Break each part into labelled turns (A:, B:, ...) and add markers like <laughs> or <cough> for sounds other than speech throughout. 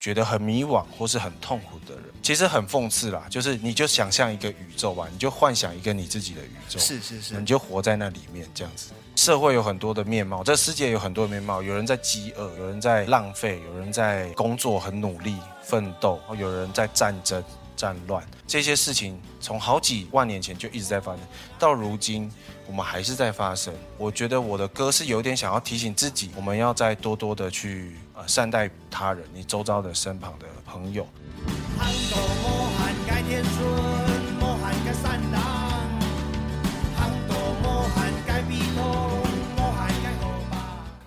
A: 觉得很迷惘或是很痛苦的人，其实很讽刺啦。就是你就想象一个宇宙吧，你就幻想一个你自己的宇宙，
B: 是是是
A: 你，就活在那里面这样子。社会有很多的面貌，这世界有很多的面貌，有人在饥饿，有人在浪费，有人在工作很努力奋斗，有人在战争战乱，这些事情从好几万年前就一直在发生，到如今我们还是在发生。我觉得我的歌是有点想要提醒自己，我们要再多多的去呃善待他人，你周遭的身旁的朋友。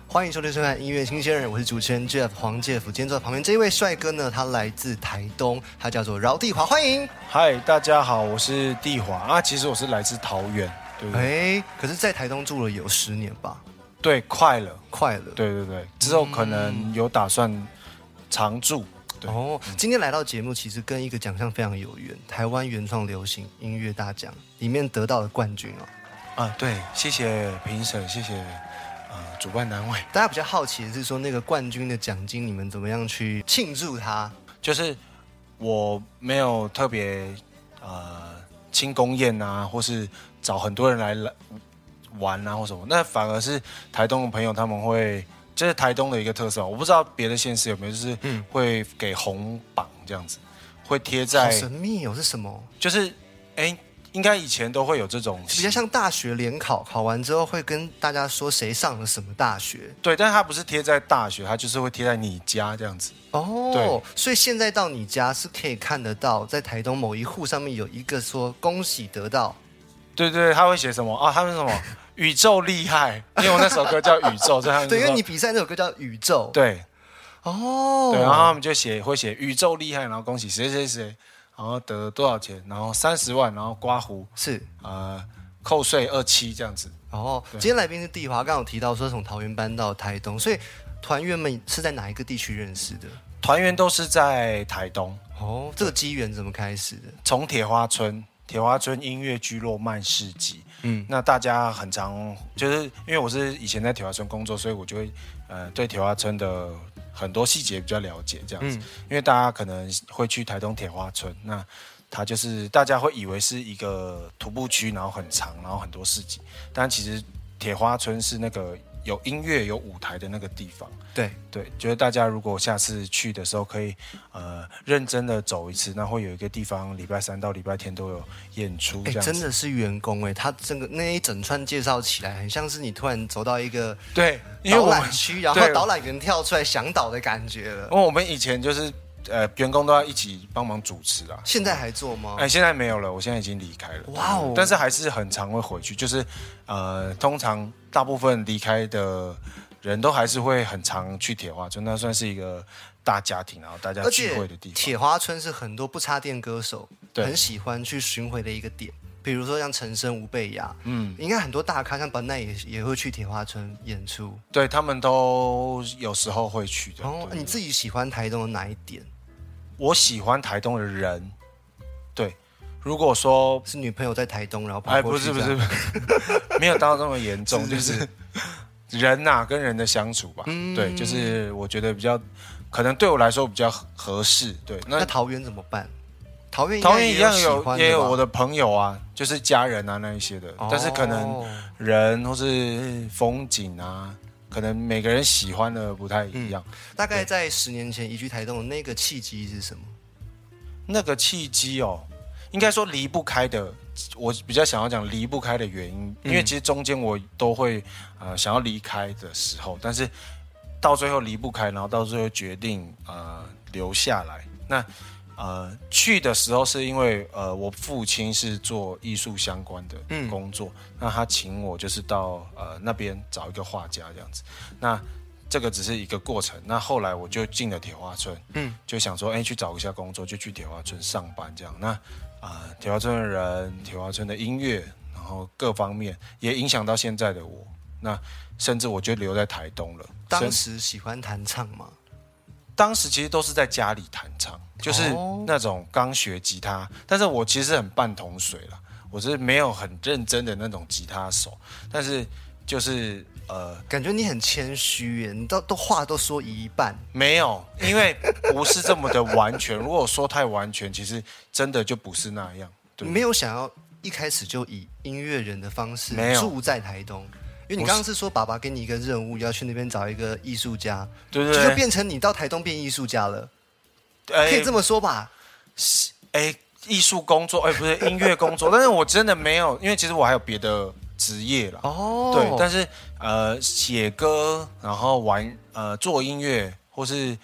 B: 欢迎收听收看音乐新鲜人，我是主持人 Jeff 黄介甫。今天坐在旁边这一位帅哥呢，他来自台东，他叫做饶地华，欢迎。
A: 嗨，大家好，我是地华啊，其实我是来自桃园，对不对？
B: 哎，可是，在台东住了有十年吧，
A: 对，快了。
B: 快了。
A: 对对对，之后可能有打算常驻。对，
B: 哦，今天来到节目，其实跟一个奖项非常有缘，台湾原创流行音乐大奖里面得到的冠军哦。
A: 啊，对，谢谢评审，谢谢呃主办单位。
B: 大家比较好奇的是说，那个冠军的奖金，你们怎么样去庆祝它？
A: 就是我没有特别呃庆功宴啊，或是找很多人来来玩啊或什么，那反而是台东的朋友他们会，这是台东的一个特色，我不知道别的县市有没有，就是
B: 嗯
A: 会给红榜这样子，会贴
B: 好
A: 在，
B: 神秘哦，是什么？
A: 就是哎，应该以前都会有这种
B: 比较像大学联考，考完之后会跟大家说谁上了什么大学。
A: 对，但是它不是贴在大学，它就是会贴在你家这样子。
B: 哦
A: 对，
B: 所以现在到你家是可以看得到，在台东某一户上面有一个说恭喜得到，
A: 对对，他会写什么啊？他们什么宇宙厉害？因为我那首歌叫宇宙，<laughs> 所以他们就
B: 对，因为你比赛那首歌叫《宇宙》。
A: 对
B: 哦，
A: 对，然后他们就写会写宇宙厉害，然后恭喜谁谁谁，然后得多少钱，然后三十万，然后刮胡
B: 是
A: 呃扣税二七这样子。
B: 哦，今天来宾是地华，刚刚有提到说从桃园搬到台东，所以团员们是在哪一个地区认识的？
A: 团员都是在台东，
B: 哦，这个机缘怎么开始的？
A: 从铁花村。铁花村音乐聚落慢市集，
B: 嗯，
A: 那大家很常就是因为我是以前在铁花村工作，所以我就会呃对铁花村的很多细节比较了解，这样子。
B: 嗯。
A: 因为大家可能会去台东铁花村，那它就是大家会以为是一个徒步区，然后很长，然后很多市集，但其实铁花村是那个有音乐有舞台的那个地方。
B: 对，
A: 对，觉得大家如果下次去的时候，可以呃认真的走一次，那会有一个地方礼拜三到礼拜天都有演出，
B: 哎。真的是员工哎，他整个那一整串介绍起来，很像是你突然走到一个导览区，然后导览员跳出来想导的感觉了
A: 因。为我们以前就是呃员工都要一起帮忙主持啊。
B: 现在还做吗？
A: 哎，现在没有了，我现在已经离开了。
B: 哇哦
A: 但是还是很常会回去，就是呃，通常大部分离开的人都还是会很常去铁花村，那算是一个大家庭，然后大家聚会的地方。
B: 铁花村是很多不插电歌手很喜欢去巡回的一个点，比如说像陈升、吴贝雅，
A: 嗯，
B: 应该很多大咖像本奈也也会去铁花村演出。
A: 对他们都有时候会去的。
B: 哦，
A: 对
B: 你自己喜欢台东的哪一点？
A: 我喜欢台东的人，对，如果说
B: 是女朋友在台东，然后跑
A: 哎，不是不是，<laughs> 没有到这么严重，<laughs> 就是人呐、跟人的相处吧。
B: 嗯。
A: 对，就是我觉得比较，可能对我来说比较合合适。对，那
B: 那桃园怎么办？桃园
A: 桃园一样有也有我的朋友啊，就是家人啊那一些的，但是可能
B: 哦。
A: 人或是风景啊，可能每个人喜欢的不太一样。
B: 大概在十年前移居台东的那个契机是什么？
A: 那个契机哦，应该说离不开的，我比较想要讲离不开的原因，因为其实中间我都会呃想要离开的时候，但是到最后离不开，然后到最后决定呃留下来。那呃去的时候是因为呃我父亲是做艺术相关的
B: 嗯
A: 工作，那他请我就是到呃那边找一个画家这样子，那。这个只是一个过程，那后来我就进了铁花村，
B: 嗯，
A: 就想说，哎，去找一下工作，就去铁花村上班这样。那啊、铁花村的人，铁花村的音乐，然后各方面也影响到现在的我。那甚至我就留在台东了。
B: 当时喜欢弹唱吗？
A: 当时其实都是在家里弹唱，就是
B: 哦
A: 那种刚学吉他，但是我其实很半桶水啦，我是没有很认真的那种吉他手，但是就是呃
B: 感觉你很谦虚耶，你都都话都说一半。
A: 没有，因为不是这么的完全。如果说太完全，其实真的就不是那样。对，
B: 没有想要一开始就以音乐人的方式住在台东，因为你刚刚是说爸爸给你一个任务，要去那边找一个艺术家，
A: 对对对就，
B: 变成你到台东变艺术家了，
A: 哎。
B: 可以这么说吧？
A: 哎，艺术工作，哎，不是音乐工作，<laughs> 但是我真的没有，因为其实我还有别的职业啦。
B: 哦，
A: 对，但是呃，写歌，然后玩呃做音乐，或是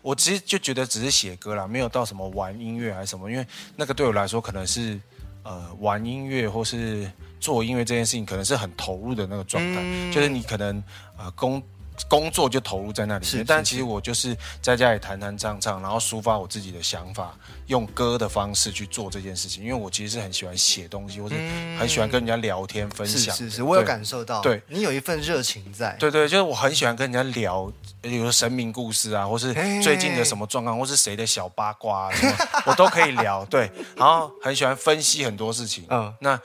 A: 我其实就觉得只是写歌啦，没有到什么玩音乐还是什么，因为那个对我来说可能是呃玩音乐或是做音乐这件事情，可能是很投入的那个状态，
B: 嗯
A: 就是你可能呃工。工作就投入在那里
B: 是是，
A: 面但其实我就是在家里弹弹唱唱，然后抒发我自己的想法，用歌的方式去做这件事情。因为我其实是很喜欢写东西，或是很喜欢跟人家聊天分享。
B: 是是是，我有感受到，
A: 对
B: 你有一份热情在，
A: 对对，就是我很喜欢跟人家聊，比如说神明故事啊，或是最近的什么状况，或是谁的小八卦啊，什么我都可以聊。对，然后很喜欢分析很多事情。
B: 嗯 <laughs>
A: 嗯，那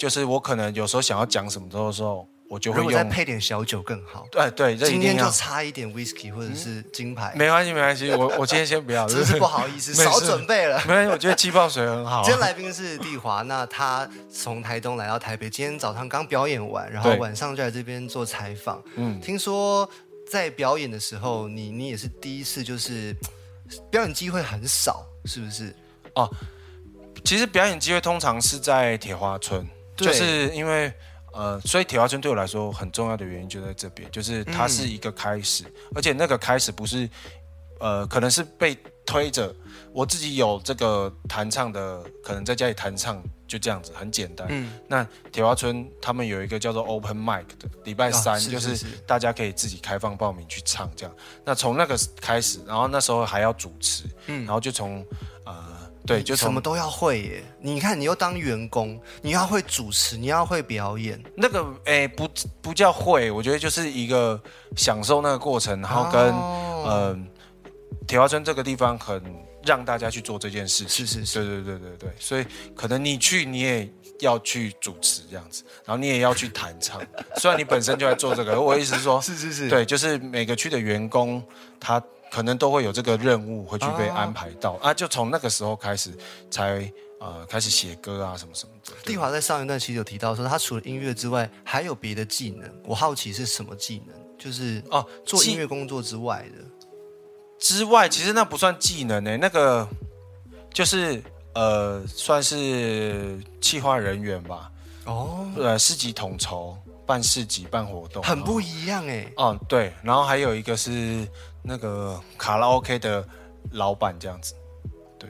A: 就是我可能有时候想要讲什么的时候，我就会
B: 如果再
A: 用。
B: 配点小酒更好。
A: 对对，这一
B: 今天就
A: 要。
B: 差一点 whisky 或者是金牌，
A: 没关系，没关系，我我今天先不要，<laughs>
B: 真是不好意思，
A: 没事
B: 少准备了
A: 没。关系，我觉得气泡水很好啊。
B: 今天来宾是丽华，那他从台东来到台北，今天早上刚表演完，然后
A: 对
B: 晚上就来这边做采访。
A: 嗯，
B: 听说在表演的时候，你你也是第一次，就是表演机会很少，是不是？
A: 其实表演机会通常是在铁花村，
B: 对
A: 就是因为呃，所以铁花村对我来说很重要的原因就在这边，就是它是一个开始，而且那个开始不是呃，可能是被推着，我自己有这个弹唱的，可能在家里弹唱就这样子，很简单。
B: 嗯，
A: 那铁花村他们有一个叫做 Open Mic 的，礼拜三、就是大家可以自己开放报名去唱这样。那从那个开始，然后那时候还要主持，
B: 嗯
A: 然后就从呃对，就
B: 什么都要会耶。你看，你又当员工，你要会主持，你要会表演，
A: 那个诶不不叫会，我觉得就是一个享受那个过程，然后跟
B: 哦
A: 嗯铁花村这个地方很让大家去做这件事情。
B: 是是是
A: 对对对对对，所以可能你去你也要去主持这样子，然后你也要去弹唱。<laughs> 虽然你本身就在做这个，我的意思是说，
B: 是是是，
A: 对，就是每个区的员工他可能都会有这个任务会去被
B: 哦
A: 安排到啊，就从那个时候开始才呃开始写歌啊什么什么的。对
B: 丽华在上一段其实有提到说，他除了音乐之外，还有别的技能。我好奇是什么技能？就是
A: 哦，
B: 做音乐工作之外的。
A: 之外，其实那不算技能呢、那个就是呃，算是企划人员吧，
B: 哦，
A: 呃，市集统筹、办市集、办活动，
B: 很不一样哎。
A: 哦，对，然后还有一个是那个卡拉 OK 的老板这样子，对。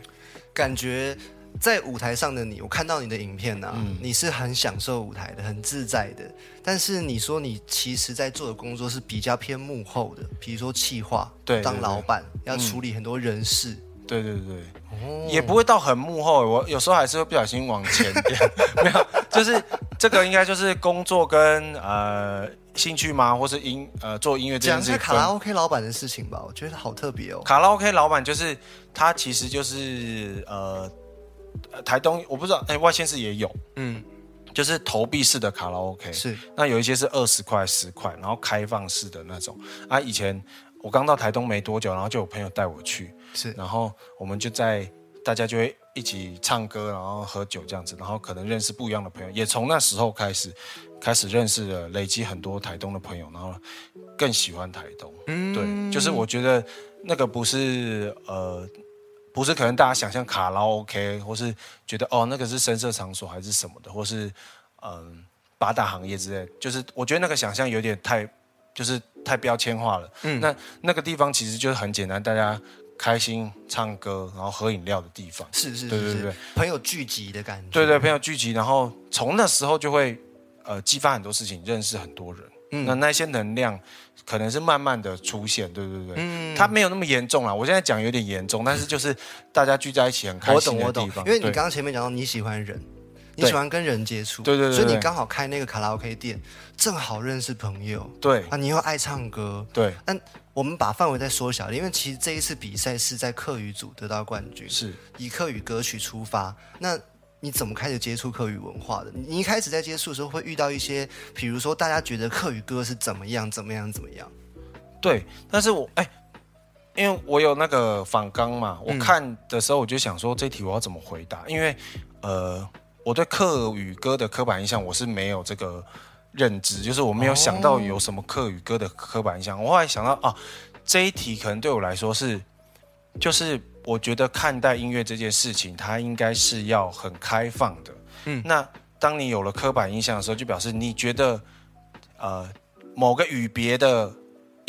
B: 感觉在舞台上的你，我看到你的影片呐、
A: 嗯。
B: 你是很享受舞台的，很自在的。但是你说你其实在做的工作是比较偏幕后的，比如说企划，
A: 对对
B: 当老板要
A: 嗯。
B: 处理很多人事。
A: 对对对，
B: 哦。
A: 也不会到很幕后，我有时候还是会不小心往前点，<laughs> 没有，就是这个应该就是工作跟呃兴趣吗，或是音呃做音乐这件
B: 讲一
A: 事情分
B: 下卡拉 OK 老板的事情吧，我觉得好特别哦。
A: 卡拉 OK 老板就是他，其实就是呃呃台东我不知道，哎、外县市也有，
B: 嗯，
A: 就是投币式的卡拉 OK，
B: 是。
A: 那有一些是二十块、十块，然后开放式的那种。啊。以前我刚到台东没多久，然后就有朋友带我去，
B: 是，
A: 然后我们就在大家就会一起唱歌，然后喝酒这样子，然后可能认识不一样的朋友，也从那时候开始开始认识了，累积很多台东的朋友，然后更喜欢台东。
B: 嗯
A: 对，就是我觉得那个不是呃，不是可能大家想象卡拉 OK，或是觉得哦那个是声色场所还是什么的，或是嗯、八大行业之类，就是我觉得那个想象有点太就是太标签化了。
B: 嗯
A: 那那个地方其实就是很简单，大家开心唱歌，然后喝饮料的地方。
B: 是是是是
A: 对对对，
B: 朋友聚集的感觉。
A: 对对，朋友聚集，然后从那时候就会呃激发很多事情，认识很多人。
B: 嗯
A: 那那些能量可能是慢慢的出现，对对对，
B: 嗯
A: 它没有那么严重啦。我现在讲有点严重，但是就是大家聚在一起很开
B: 我懂我
A: 心的地方。，
B: 懂因为你刚刚前面讲到你喜欢人，你喜欢跟人接触，
A: 对对对对
B: 所以你刚好开那个卡拉 OK 店，正好认识朋友
A: 对
B: 啊，你又爱唱歌。
A: 对
B: 我们把范围再缩小，因为其实这一次比赛是在客语组得到冠军，
A: 是
B: 以客语歌曲出发。那你怎么开始接触客语文化的？你一开始在接触的时候会遇到一些，比如说大家觉得客语歌是怎么样怎么样怎么样？
A: 对，但是我哎，因为我有那个反纲嘛，我看的时候我就想说这题我要怎么回答？因为呃，我对客语歌的刻板印象我是没有这个认知，就是我没有想到有什么客语歌的刻板印象。我后来想到啊，这一题可能对我来说是，就是我觉得看待音乐这件事情，它应该是要很开放的。嗯，那当你有了刻板印象的时候，就表示你觉得呃某个语别的。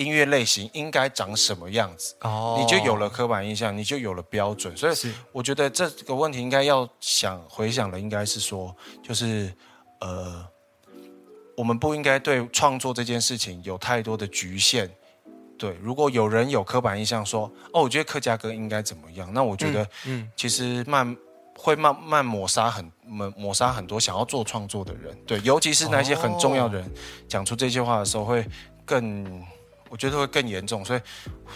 A: 音乐类型应该长什么样子？哦，你就有了刻板印象，你就有了标准。所以我觉得这个问题应该要想回想的，应该是说，就是呃，我们不应该对创作这件事情有太多的局限。对，如果有人有刻板印象说，哦，我觉得客家歌应该怎么样，那我觉得，嗯，其实慢会慢慢抹杀很抹抹杀很多想要做创作的人。对，尤其是那些很重要的人讲出这些话的时候，会更。我觉得会更严重，所以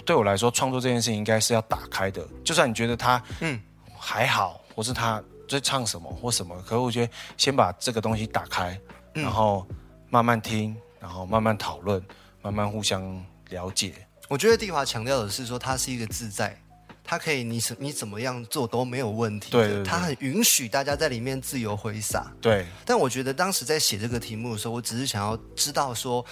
A: 对我来说，创作这件事情应该是要打开的。就算你觉得他嗯还好，或是他在唱什么或什么，可是我觉得先把这个东西打开，然后慢慢听，然后慢慢讨论，慢慢互相了解。
B: 我觉得地华强调的是说，他是一个自在，他可以你什你怎么样做都没有问题。
A: 对，
B: 他很允许大家在里面自由挥洒。
A: 对。
B: 但我觉得当时在写这个题目的时候，我只是想要知道说。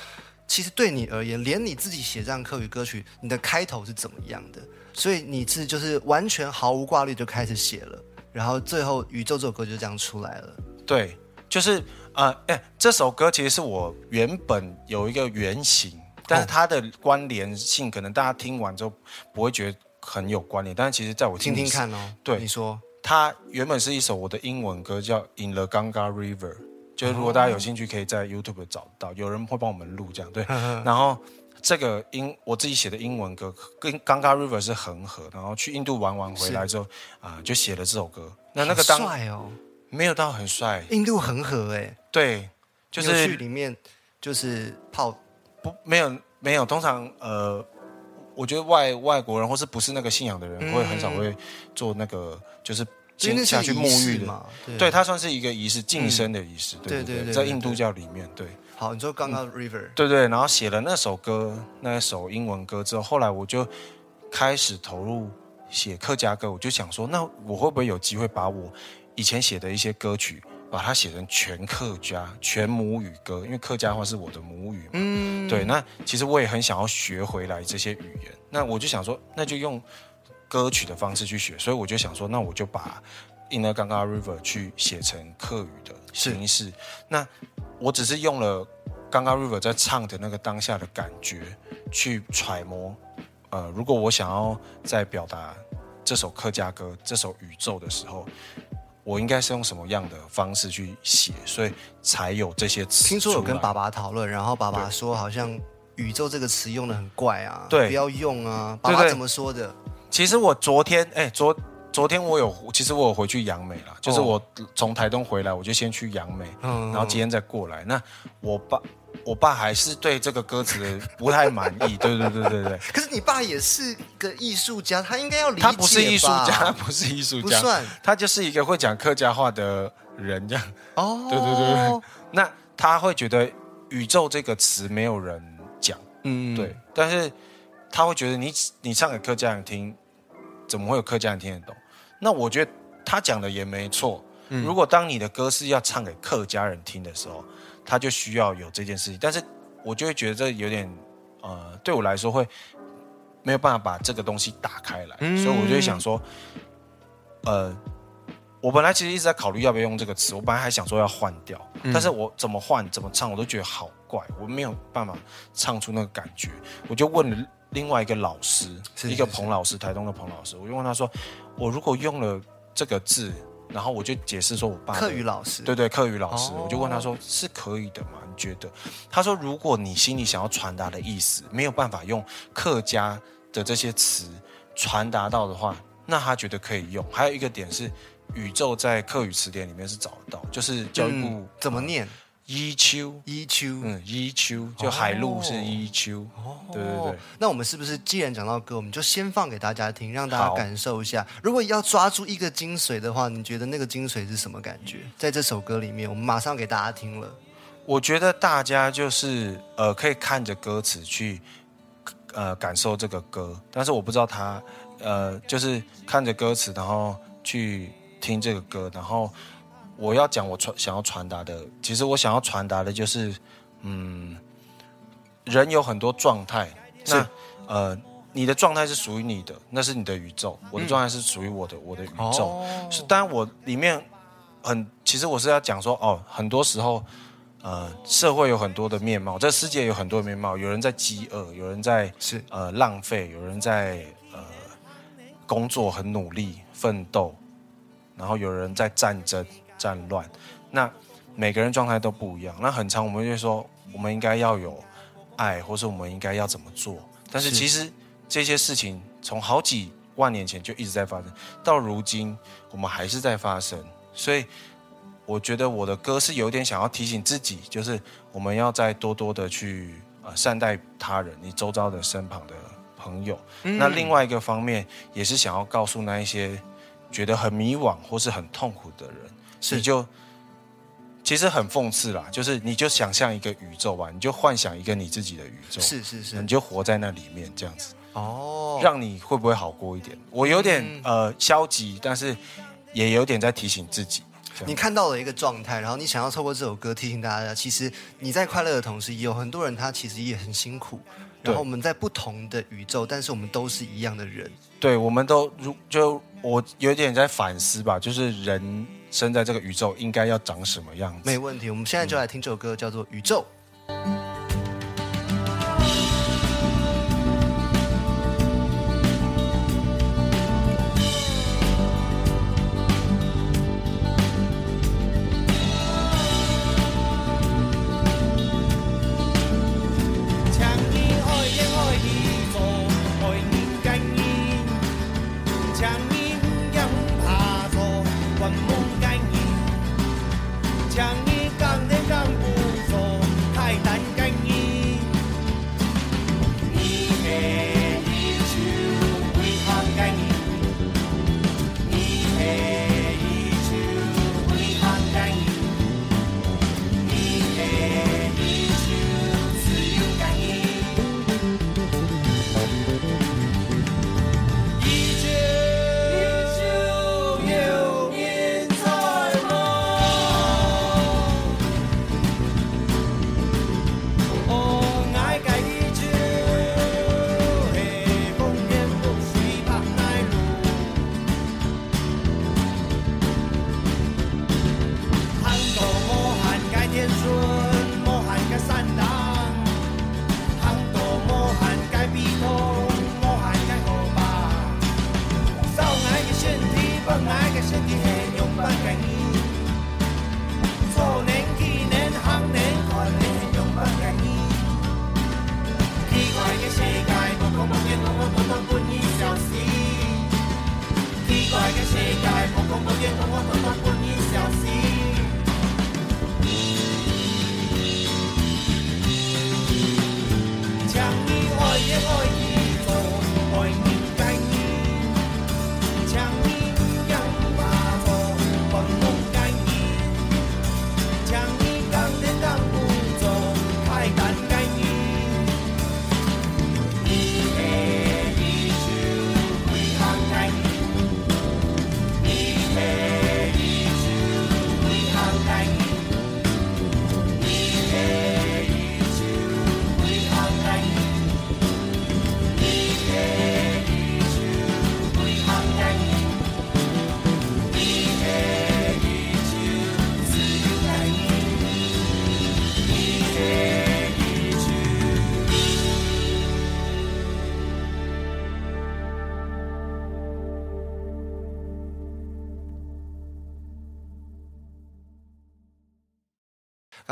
B: 其实对你而言，连你自己写这样课语歌曲，你的开头是怎么样的？所以你是就是完全毫无挂虑就开始写了，然后最后《宇宙》这首歌就这样出来了。
A: 对，就是呃，哎，这首歌其实是我原本有一个原型，但是它的关联性可能大家听完之后不会觉得很有关联，但是其实在我
B: 听听看哦，
A: 对，
B: 你说
A: 它原本是一首我的英文歌，叫《In the Ganga River》。就是如果大家有兴趣，可以在 YouTube 找到，有人会帮我们录这样对。然后这个英我自己写的英文歌跟《刚刚 River》是恒河，然后去印度玩完回来之后啊，就写了这首歌。
B: 那那个当帅哦，
A: 没有到很帅。
B: 印度恒河哎，
A: 对，就是
B: 去里面就是泡
A: 不没有没有，通常呃，我觉得外外国人或是不是那个信仰的人，会很少会做那个就是。下去沐浴
B: 嘛？
A: 对，它算是一个仪式，晋升的仪式。对对对，在印度教里面，对。
B: 好，你说刚刚 River。
A: 对对，然后写了那首歌，那首英文歌之后，后来我就开始投入写客家歌。我就想说，那我会不会有机会把我以前写的一些歌曲，把它写成全客家、全母语歌？因为客家话是我的母语嘛。嗯。对，那其实我也很想要学回来这些语言。那我就想说，那就用。歌曲的方式去学，所以我就想说，那我就把《In the Ganga River》去写成客语的形式。那我只是用了《Ganga River》在唱的那个当下的感觉去揣摩。呃，如果我想要在表达这首客家歌、这首宇宙的时候，我应该是用什么样的方式去写？所以才有这些词。
B: 听说有跟爸爸讨论，然后爸爸说，好像“宇宙”这个词用的很怪啊，
A: 对，
B: 不要用啊。爸爸怎么说的？
A: 其实我昨天，哎，昨昨天我有，其实我有回去杨梅了，就是我从台东回来，我就先去杨梅，然后今天再过来。那我爸，我爸还是对这个歌词不太满意，<laughs> 对对对对对。
B: 可是你爸也是个艺术家，他应该要理解
A: 他不是艺术家，<laughs> 他不是艺术家，
B: 不算，
A: 他就是一个会讲客家话的人，这样。哦，对对对对。那他会觉得宇宙这个词没有人讲，嗯，对，但是他会觉得你你唱给客家人听。怎么会有客家人听得懂？那我觉得他讲的也没错。如果当你的歌是要唱给客家人听的时候，他就需要有这件事情。但是我就会觉得这有点，呃，对我来说会没有办法把这个东西打开来。所以我就会想说，呃，我本来其实一直在考虑要不要用这个词。我本来还想说要换掉，但是我怎么换怎么唱，我都觉得好怪，我没有办法唱出那个感觉。我就问了。另外一个老师，一个彭老师，台东的彭老师，我就问他说：“我如果用了这个字，然后我就解释说我爸
B: 课语老师，
A: 对对，课语老师，我就问他说是可以的吗？你觉得？他说如果你心里想要传达的意思没有办法用客家的这些词传达到的话，那他觉得可以用。还有一个点是，宇宙在课语词典里面是找得到，就是教育部
B: 怎么念？
A: 伊丘，
C: 一秋。
A: 嗯，伊丘，就海陆是伊丘。对对对
C: 哦，那我们是不是既然讲到歌，我们就先放给大家听，让大家感受一下。如果要抓住一个精髓的话，你觉得那个精髓是什么感觉？在这首歌里面，我们马上给大家听了。
A: 我觉得大家就是呃，可以看着歌词去呃感受这个歌，但是我不知道他呃，就是看着歌词，然后去听这个歌，然后我要讲我传想要传达的，其实我想要传达的就是，嗯，人有很多状态，
C: 是
A: 那呃，你的状态是属于你的，那是你的宇宙，我的状态是属于我的，我的宇宙。
C: 哦。
A: 是，当然我里面很，其实我是要讲说，哦，很多时候，呃，社会有很多的面貌，这世界有很多的面貌，有人在饥饿，有人在
C: 是。
A: 呃浪费，有人在呃工作很努力奋斗，然后有人在战争战乱，那每个人状态都不一样。那很长我们就会说，我们应该要有爱，或是我们应该要怎么做，但是
C: 是
A: 其实这些事情从好几万年前就一直在发生，到如今我们还是在发生，所以。我觉得我的歌是有点想要提醒自己，就是我们要再多多的去呃善待他人，你周遭的身旁的朋友。那另外一个方面，也是想要告诉那一些觉得很迷惘或是很痛苦的人，
C: 是
A: 你就其实很讽刺啦，就是你就想象一个宇宙吧，你就幻想一个你自己的宇宙，
C: 是是是
A: 你就活在那里面这样子，
C: 哦，
A: 让你会不会好过一点？我有点、呃消极，但是也有点在提醒自己。
C: 你看到了一个状态，然后你想要透过这首歌提醒大家，其实你在快乐的同时，也有很多人他其实也很辛苦。然后我们在不同的宇宙，但是我们都是一样的人。
A: 对，我们都如就我有点在反思吧，就是人生在这个宇宙应该要长什么样子？
C: 没问题，我们现在就来听这首歌，叫做《宇宙》。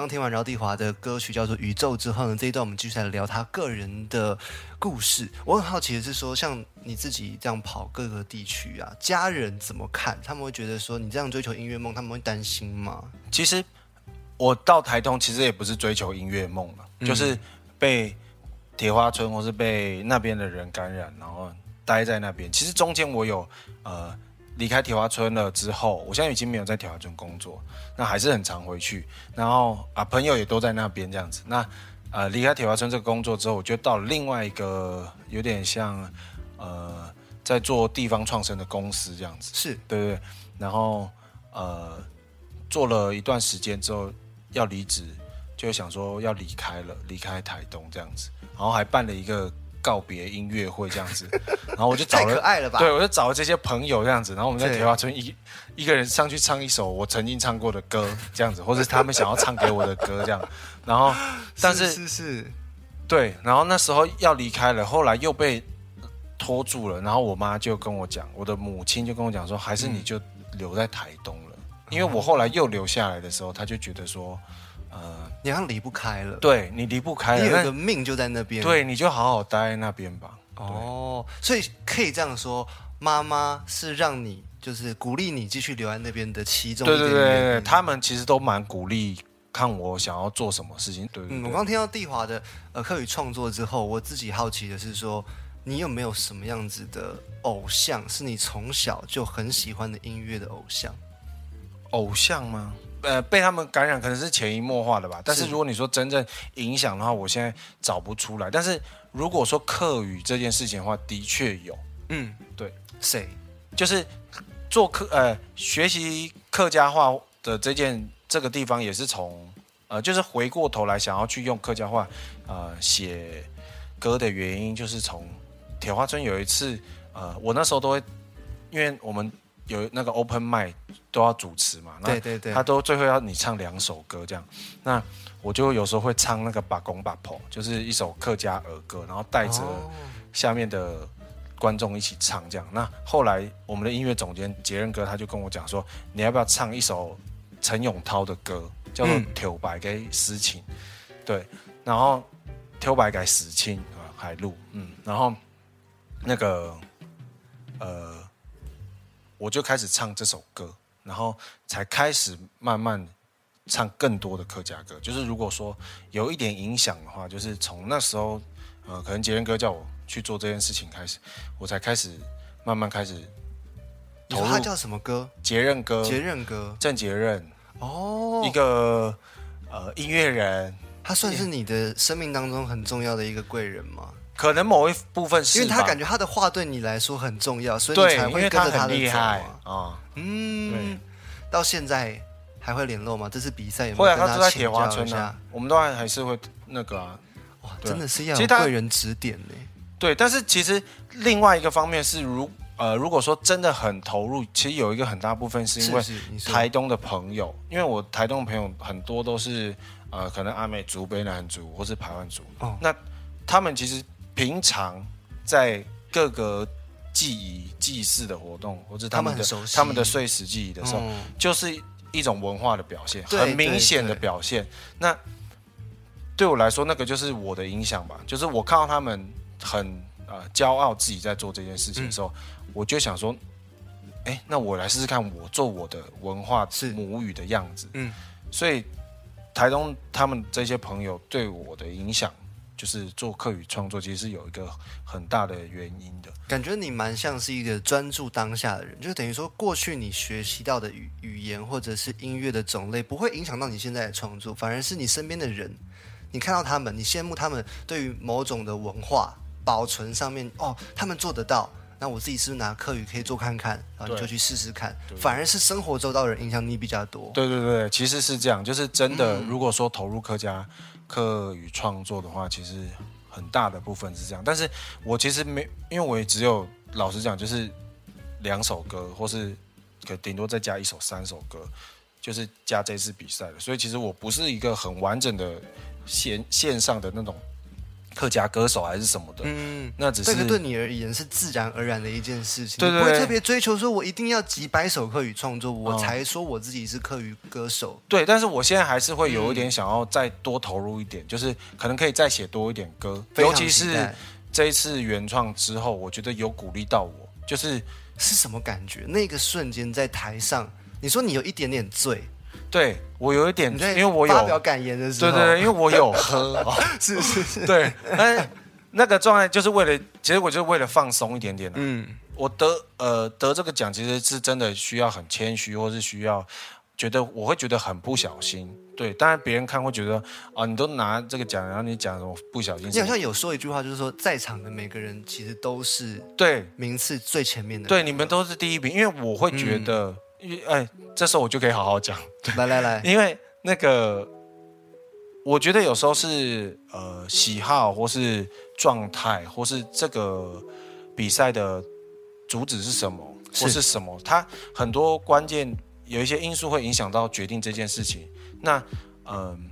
C: 刚听完饶地华的歌曲叫做《宇宙》之后呢，这一段我们继续来聊他个人的故事。我很好奇的是说，像你自己这样跑各个地区啊，家人怎么看？他们会觉得说你这样追求音乐梦，他们会担心吗？
A: 其实我到台东其实也不是追求音乐梦了，就是被铁花村或是被那边的人感染，然后待在那边。其实中间我有呃离开铁花村了之后，我现在已经没有在铁花村工作，那还是很常回去。然后啊，朋友也都在那边这样子。那呃离开铁花村这个工作之后，我就到了另外一个有点像呃在做地方创生的公司这样子。
B: 是
A: 对对对，然后呃做了一段时间之后要离职，就想说要离开了，离开台东这样子，然后还办了一个告别音乐会这样子，<laughs> 然后我就找了。
B: 爱了吧？
A: 对，我就找了这些朋友这样子，然后我们在铁花村一一个人上去唱一首我曾经唱过的歌，这样子，或者是他们想要唱给我的歌这样，然后 <laughs> 但是
B: 是是
A: 对，然后那时候要离开了，后来又被拖住了，然后我妈就跟我讲，我的母亲就跟我讲说，还是你就留在台东了，因为我后来又留下来的时候，她就觉得说，呃，
B: 你好像离不开了，
A: 对你离不开
B: 你有个命就在那边。
A: 对，你就好好待在那边吧。
B: 哦，所以可以这样说，妈妈是让你就是鼓励你继续留在那边的其中一
A: 对
B: 点
A: 对对对，
B: 原因
A: 他们其实都蛮鼓励看我想要做什么事情。对对
B: 嗯，我刚听到地华的呃课语创作之后，我自己好奇的是说，你有没有什么样子的偶像是你从小就很喜欢的音乐的偶像？
A: 偶像吗？呃，被他们感染可能是潜移默化的吧。但是
B: 是
A: 如果你说真正影响的话，我现在找不出来。但是如果说客语这件事情的话，的确有，
B: 嗯，
A: 对，
B: 谁？
A: 就是做客呃学习客家话的这件这个地方也是从呃就是回过头来想要去用客家话呃写歌的原因，就是从铁花村有一次呃我那时候都会，因为我们有那个 open m i 都要主持嘛，那
B: 对对对
A: 他都最后要你唱两首歌这样，那我就有时候会唱那个把公把婆，就是一首客家儿歌，然后带着。
B: 哦
A: 下面的观众一起唱这样。那后来我们的音乐总监杰任哥他就跟我讲说，你要不要唱一首陈永涛的歌，叫做
B: 嗯《
A: 挑白给私情》，对，然后《挑白给死青》啊，海陆，嗯，然后那个呃，我就开始唱这首歌，然后才开始慢慢。唱更多的客家歌，就是如果说有一点影响的话，就是从那时候呃，可能杰任哥叫我去做这件事情开始，我才开始慢慢开始投入
B: 你说他叫什么歌？
A: 杰任哥、
B: 杰任哥。
A: 郑杰任
B: 哦，
A: 一个呃音乐人，
B: 他算是你的生命当中很重要的一个贵人吗？
A: 可能某一部分是
B: 因为他感觉他的话对你来说很重要，所以你，才会跟着他的
A: 厉害
B: 走啊。
A: 啊、
B: 嗯，到现在还会联络吗？这次比赛有没有跟
A: 他住在铁花
B: 教
A: 村啊？，我们都还还是会那个啊，
B: 哇，真的是要有贵人指点呢。
A: 对，但是其实另外一个方面是如，呃，如果说真的很投入，其实有一个很大部分是因为台东的朋友，因为我台东的朋友很多都是呃，可能阿美族、卑南族或是排湾族，
B: 哦
A: 那他们其实平常在各个祭仪、祭祀的活动，或者他们的
B: 他们
A: 的碎石祭仪的时候，
B: 嗯
A: 就是一种文化的表现，很明显的表现。那对我来说，那个就是我的影响吧。就是我看到他们很呃骄傲自己在做这件事情的时候，我就想说，哎，那我来试试看，我做我的文化
B: 是
A: 母语的样子。
B: 嗯，
A: 所以台东他们这些朋友对我的影响，就是做课语创作，其实是有一个很大的原因的。
B: 感觉你蛮像是一个专注当下的人，就等于说过去你学习到的语语言或者是音乐的种类，不会影响到你现在的创作，反而是你身边的人，你看到他们，你羡慕他们对于某种的文化保存上面，哦，他们做得到。那我自己是不是拿课语可以做看看，然后你就去试试看，反而是生活周到的人影响你比较多。
A: 对对对，其实是这样，就是真的。
B: 嗯
A: 如果说投入客家课与创作的话，其实很大的部分是这样。但是我其实没，因为我也只有老实讲，就是两首歌，或是可顶多再加一首三首歌，就是加这次比赛的。所以其实我不是一个很完整的线线上的那种客家歌手还是什么的，
B: 嗯，
A: 那只是
B: 这个对你而言是自然而然的一件事情，
A: 对对对
B: 不会特别追求说我一定要几百首客语创作，我
A: 哦
B: 才说我自己是客语歌手。
A: 对，但是我现在还是会有一点
B: 嗯
A: 想要再多投入一点，就是可能可以再写多一点歌，尤其是这一次原创之后，我觉得有鼓励到我，就是
B: 是什么感觉？那个瞬间在台上，你说你有一点点醉，
A: 对我有一点，因为我有
B: 发表感言的时候，
A: 对对对，因为我有 <laughs> 喝，
B: 是是是，
A: 对，那个状态就是为了，其实我就是为了放松一点点、啊。
B: 嗯，
A: 我得呃得这个奖，其实是真的需要很谦虚，或是需要觉得我会觉得很不小心。对，当然别人看会觉得啊，你都拿这个奖，然后你讲什么不小心？
B: 你好像有说一句话，就是说在场的每个人其实都是
A: 对
B: 名次最前面的。
A: 对，你们都是第一名，因为我会觉得，哎，这时候我就可以好好讲，
B: 来来来，<laughs>
A: 因为那个，我觉得有时候是呃喜好，或是状态，或是这个比赛的主旨是什么，或是什么，它很多关键有一些因素会影响到决定这件事情。那嗯、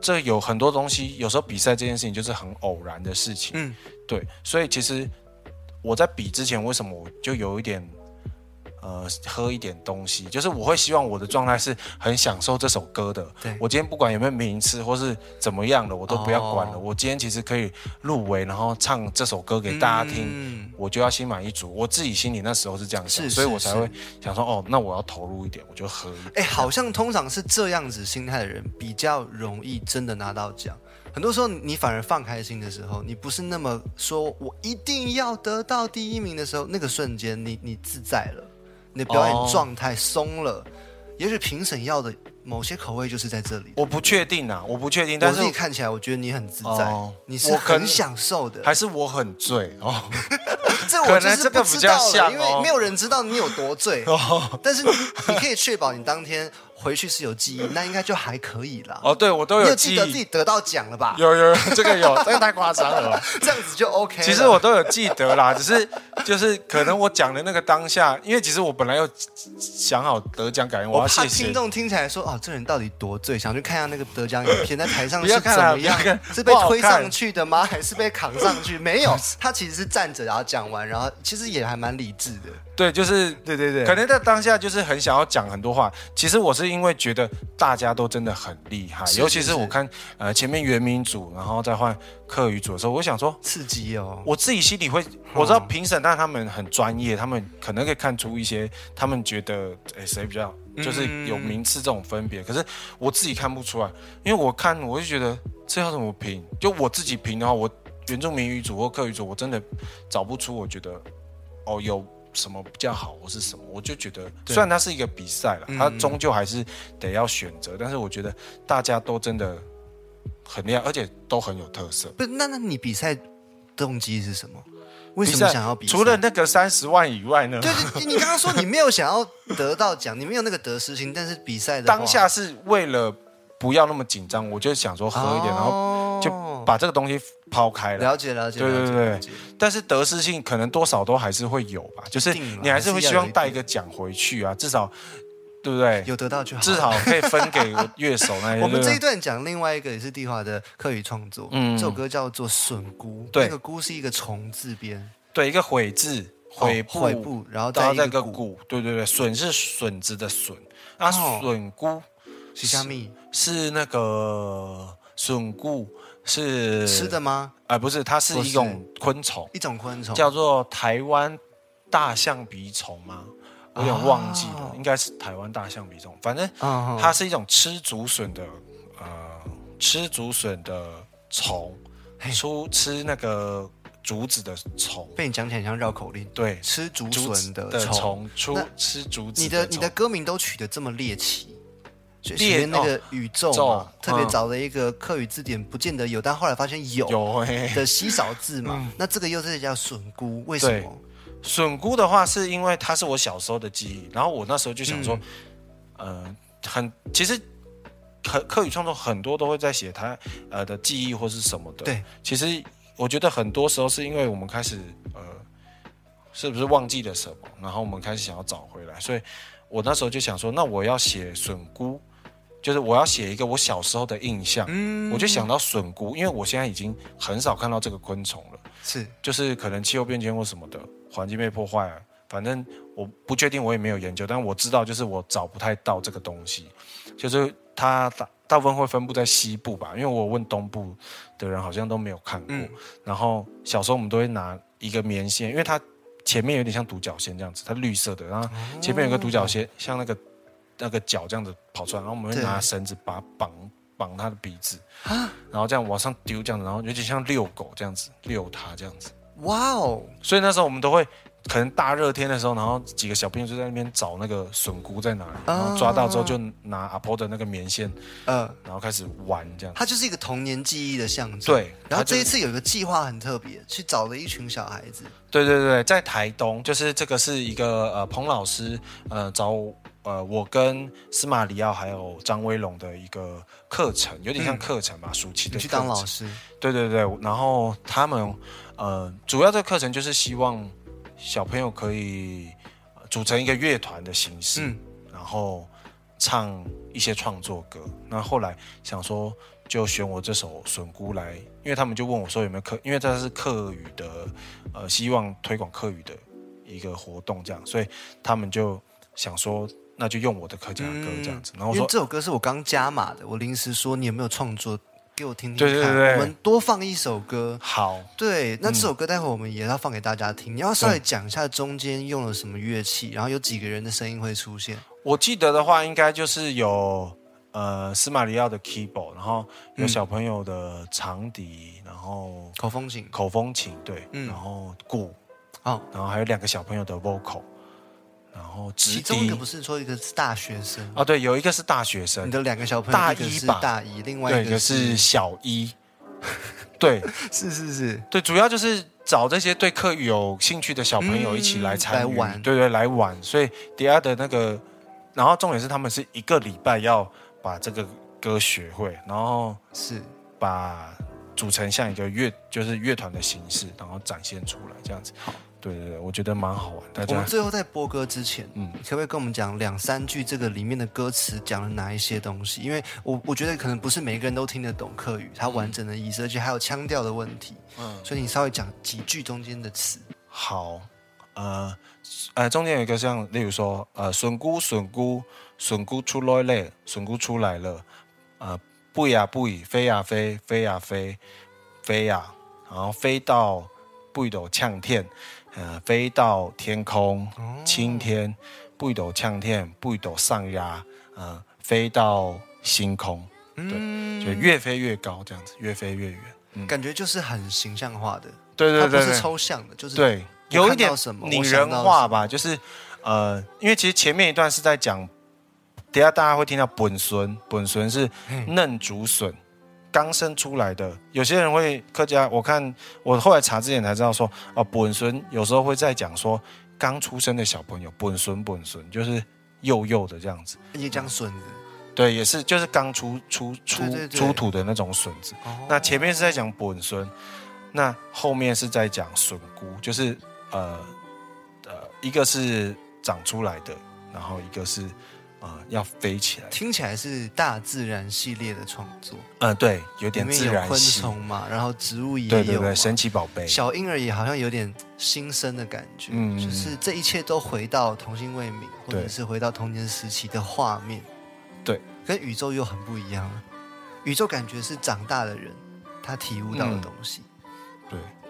A: 这有很多东西，有时候比赛这件事情就是很偶然的事情。
B: 嗯，
A: 对，所以其实我在比之前，为什么我就有一点呃喝一点东西，就是我会希望我的状态是很享受这首歌的。
B: 对
A: 我今天不管有没有名次或是怎么样的，我都不要管了。
B: 哦
A: 我今天其实可以入围，然后唱这首歌给大家听。
B: 嗯
A: 我就要心满意足，我自己心里那时候是这样想，所以我才会想说，哦，那我要投入一点，我就喝一点。
B: 哎，好像通常是这样子心态的人比较容易真的拿到奖。很多时候你反而放开心的时候，你不是那么说我一定要得到第一名的时候，那个瞬间你你自在了，你的表
A: 哦
B: 演状态松了。也许评审要的某些口味就是在这里。
A: 我不确定啊，我不确定，但是
B: 我自己看起来，我觉得你很自在，
A: 哦
B: 你是
A: 我
B: 很享受的。
A: 还是我很醉哦。<laughs>
B: 这我就是不知道了，
A: 比较像
B: 因为
A: 哦
B: 没有人知道你有多醉。<laughs> 但是你你可以确保你当天回去是有记忆，<laughs> 那应该就还可以啦。
A: 哦，对我都
B: 你有
A: 有记
B: 记得自己
A: 忆，
B: 得到奖了吧？
A: 有有有这个有，<laughs> 这个太夸张了吧。
B: 这样子就 OK 了。
A: 其实我都有记得啦，只是就是可能我讲的那个当下，因为其实我本来有想好得奖感言，我
B: 我怕
A: 要谢谢
B: 听。众听起来说哦，这人到底多醉，想去看一下那个得奖影片，在台上是
A: 不要看啊
B: 怎么样
A: 不要看？
B: 是被推上去的吗？还是被扛上去？没有，<laughs> 他其实是站着，然后讲完，然后其实也还蛮理智的。
A: 对，就是
B: 对对对
A: 可能在当下就是很想要讲很多话。其实我是因为觉得大家都真的很厉害，
B: 是
A: 尤其
B: 是
A: 我看呃前面原民组，然后再换客语组的时候，我想说。
B: 刺激哦。
A: 我自己心里会，我知道评审，但他们很专业，他们可能可以看出一些他们觉得，哎，谁比较就是有名次这种分别。可是我自己看不出来，因为我看我就觉得这要怎么评？就我自己评的话，我原住民语组或客语组，我真的找不出我觉得哦有什么比较好或是什么。我就觉得，虽然它是一个比赛了，它终究还是得要选择，但是我觉得大家都真的很厉害，而且都很有特色。
B: 不是，那那你比赛动机是什么？为什么想要比赛？
A: 除了那个三十万以外呢？
B: 对对，你刚刚说你没有想要得到奖，<laughs> 你没有那个得失心，但是比赛的
A: 当下是为了不要那么紧张，我就想说喝一点，然后
B: 后
A: 就把这个东西抛开了。
B: 了解了解，
A: 对对对但是得失性可能多少都还是会有吧，就是你还是会希望带
B: 一
A: 个奖回去啊，至少对不对？
B: 有得到就好。
A: 至少可以分给乐手那些。
B: 我们这一段讲另外一个也是地华的客语创作，
A: 嗯。
B: 这首歌叫做《笋菇》，
A: 对。
B: 那个菇是一个虫字边，
A: 对一个悔字，悔
B: 哦
A: 部，
B: 悔部，然后
A: 然后再
B: 再一个菇，
A: 对对对，笋是笋子的笋，啊，
B: 哦。
A: 笋菇
B: 是虾米？
A: 是那个笋菇是
B: 吃的吗？
A: 啊、不是，它是一种昆虫，
B: 一种昆虫，
A: 叫做台湾大象鼻虫吗？我有点忘记了，
B: 哦
A: 应该是台湾大象鼻虫。反正
B: 嗯
A: 它是一种吃竹笋的，呃，吃竹笋的虫，出吃那个竹子的虫。
B: 被你讲起来很像绕口令。
A: 对，
B: 吃竹笋的
A: 的
B: 虫，
A: 出吃竹子
B: 你的你的歌名都取得这么猎奇，所以
A: 猎
B: 前面那个宇宙嘛
A: 宙，
B: 特别
A: 嗯
B: 找了一个课语字典，不见得有，但后来发现有的稀少字嘛。那这个又是叫笋菇，为什么？
A: 笋菇的话，是因为它是我小时候的记忆，然后我那时候就想说，
B: 嗯
A: 呃，很其实课课语创作很多都会在写他呃的记忆或是什么的。
B: 对，
A: 其实我觉得很多时候是因为我们开始呃，是不是忘记了什么，然后我们开始想要找回来，所以我那时候就想说，那我要写笋菇。就是我要写一个我小时候的印象，
B: 嗯
A: 我就想到笋菇，因为我现在已经很少看到这个昆虫了。
B: 是
A: 就是可能气候变迁或什么的，环境被破坏了，反正我不确定，我也没有研究，但我知道就是我找不太到这个东西，就是它大大部分会分布在西部吧，因为我问东部的人好像都没有看过。
B: 嗯
A: 然后小时候我们都会拿一个棉线，因为它前面有点像独角仙这样子，它绿色的，然后前面有个独角仙，像那个那个脚这样子跑出来，然后我们会拿绳子把它绑绑它的鼻子，
B: 啊
A: 然后这样往上丢这样子，然后有点像遛狗这样子遛它这样子。
B: 哇哦，
A: 所以那时候我们都会，可能大热天的时候，然后几个小朋友就在那边找那个笋菇在哪里，然后抓到之后就拿阿婆的那个棉线，
B: 呃，
A: 然后开始玩这样。
B: 它就是一个童年记忆的象征。
A: 对
B: 然后这一次有一个计划很特别，去找了一群小孩子，
A: 对对对，在台东，就是这个是一个呃彭老师呃找呃我跟司马里奥还有张威龙的一个课程，有点像课程吧，暑期的
B: 去当老师，
A: 对对对，然后他们呃，主要这个课程就是希望小朋友可以呃组成一个乐团的形式，
B: 嗯。
A: 然后唱一些创作歌。那后来想说，就选我这首《笋菇》来，因为他们就问我说有没有课，因为这是课语的，呃，希望推广课语的一个活动，这样，所以他们就想说，那就用我的客家歌这样子。然后我说
B: 因为这首歌是我刚加码的，我临时说你有没有创作，给我听听看。
A: 对对对
B: 我们多放一首歌。
A: 好，
B: 对，那这首歌待会我们也要放给大家听。你要稍微讲一下中间用了什么乐器，然后有几个人的声音会出现。
A: 我记得的话，应该就是有呃司马里奥的 keyboard，然后有
B: 嗯
A: 小朋友的长笛，然后
B: 口风琴
A: 口风琴，对，
B: 嗯
A: 然后鼓，
B: 哦，
A: 然后还有两个小朋友的 vocal，然后
B: 其中一个不是说一个是大学生，
A: 哦，对，有一个是大学生。
B: 你，的两个小朋友，
A: 大
B: 一
A: 吧。
B: 大一，另外，一个
A: 是小一，<laughs> 对。
B: 是是是，
A: 对，主要就是找这些对课语有兴趣的小朋友一起来参与，
B: 嗯来玩。
A: 对对，来玩。所以迪亚的那个，然后重点是他们是一个礼拜要把这个歌学会，然后
B: 是。
A: 把组成像一个乐，就是乐团的形式，然后展现出来这样子。对对对，我觉得蛮好玩，大家
B: 我们最后在播歌之前，
A: 嗯
B: 可不可以跟我们讲两三句这个里面的歌词讲了哪一些东西？因为我我觉得可能不是每个人都听得懂客语，它完整的意思，而且还有腔调的问题。
A: 嗯
B: 所以你稍微讲几句中间的词。
A: 好，呃呃，中间有一个像，例如说，呃，笋菇笋菇笋菇出来了，笋菇出来了，呃，不呀不飞呀飞，飞呀飞，飞呀，然后飞到不斗呛天，呃，飞到天空，青天，不斗呛天，不斗上压，呃，飞到星空，对，就越飞越高，这样子，越飞越远。嗯，
B: 感觉就是很形象化的，
A: 对对对对，
B: 它不是抽象的，就是
A: 对，有一点拟人化吧，就是呃，因为其实前面一段是在讲，等下大家会听到本笋，本笋是嫩竹笋。刚生出来的，有些人会客家，我看我后来查之前才知道说，哦，本笋有时候会在讲说刚出生的小朋友，本笋本笋就是幼幼的这样子，
B: 也讲笋子。
A: 对，也是就是刚出出出出土的那种笋子。
B: 哦
A: 那前面是在讲本孙，那后面是在讲笋菇，就是呃呃，一个是长出来的，然后一个是呃要飞起来。
B: 听起来是大自然系列的创作，
A: 嗯、对，有
B: 里
A: 点
B: 面有昆
A: 自然系。
B: 虫嘛，然后植物也有
A: 对对对，神奇宝贝。
B: 小婴儿也好像有点新生的感觉，
A: 嗯
B: 就是这一切都回到童心未泯，或者是回到童年时期的画面。
A: 对，
B: 跟宇宙又很不一样了。宇宙感觉是长大的人他体悟到的东西。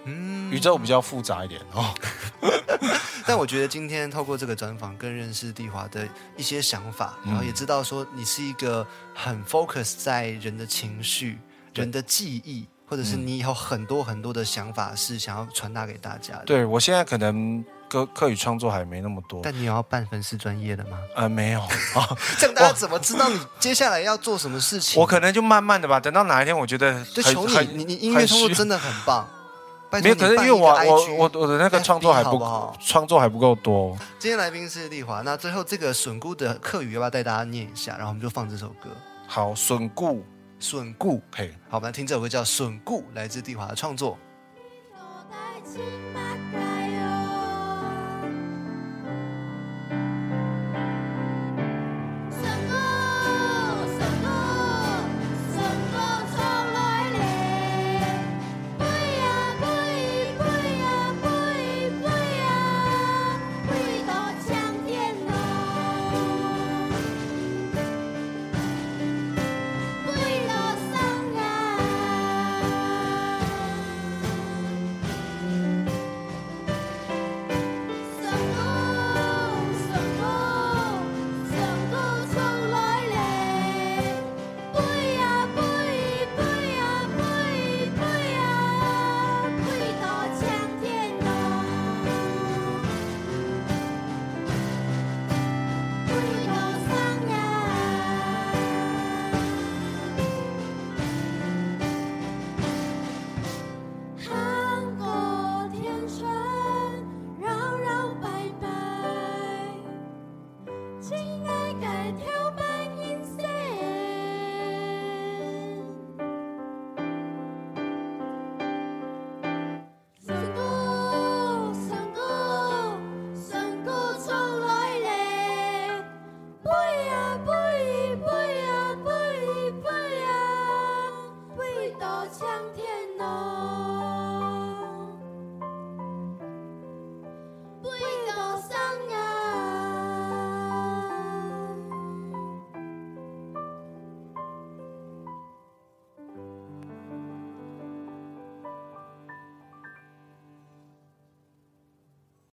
A: 对，
B: 嗯，
A: 宇宙比较复杂一点哦。<laughs>
B: 但我觉得今天透过这个专访，更认识地华的一些想法，
A: 嗯
B: 然后也知道说你是一个很 focus 在人的情绪、人的记忆，或者是
A: 嗯
B: 你有很多很多的想法是想要传达给大家的。
A: 对我现在可能歌课语创作还没那么多，
B: 但你有要办粉丝专业的吗？
A: 呃，没有啊，<laughs>
B: 这样大家怎么知道你接下来要做什么事情？
A: 我可能就慢慢的吧，等到哪一天我觉得
B: 就求你，你你音乐创作 <laughs> 真的很棒。拜
A: 没有，可是因为我我我我的那个创作还不
B: 不好
A: 创作还不够多。
B: 今天来宾是丽华，那最后这个笋菇的课语要不要带大家念一下？然后我们就放这首歌
A: 好，笋固，《
B: 笋菇》。
A: 嘿，
B: 好，我们来听这首歌叫《笋菇》，来自丽华的创作。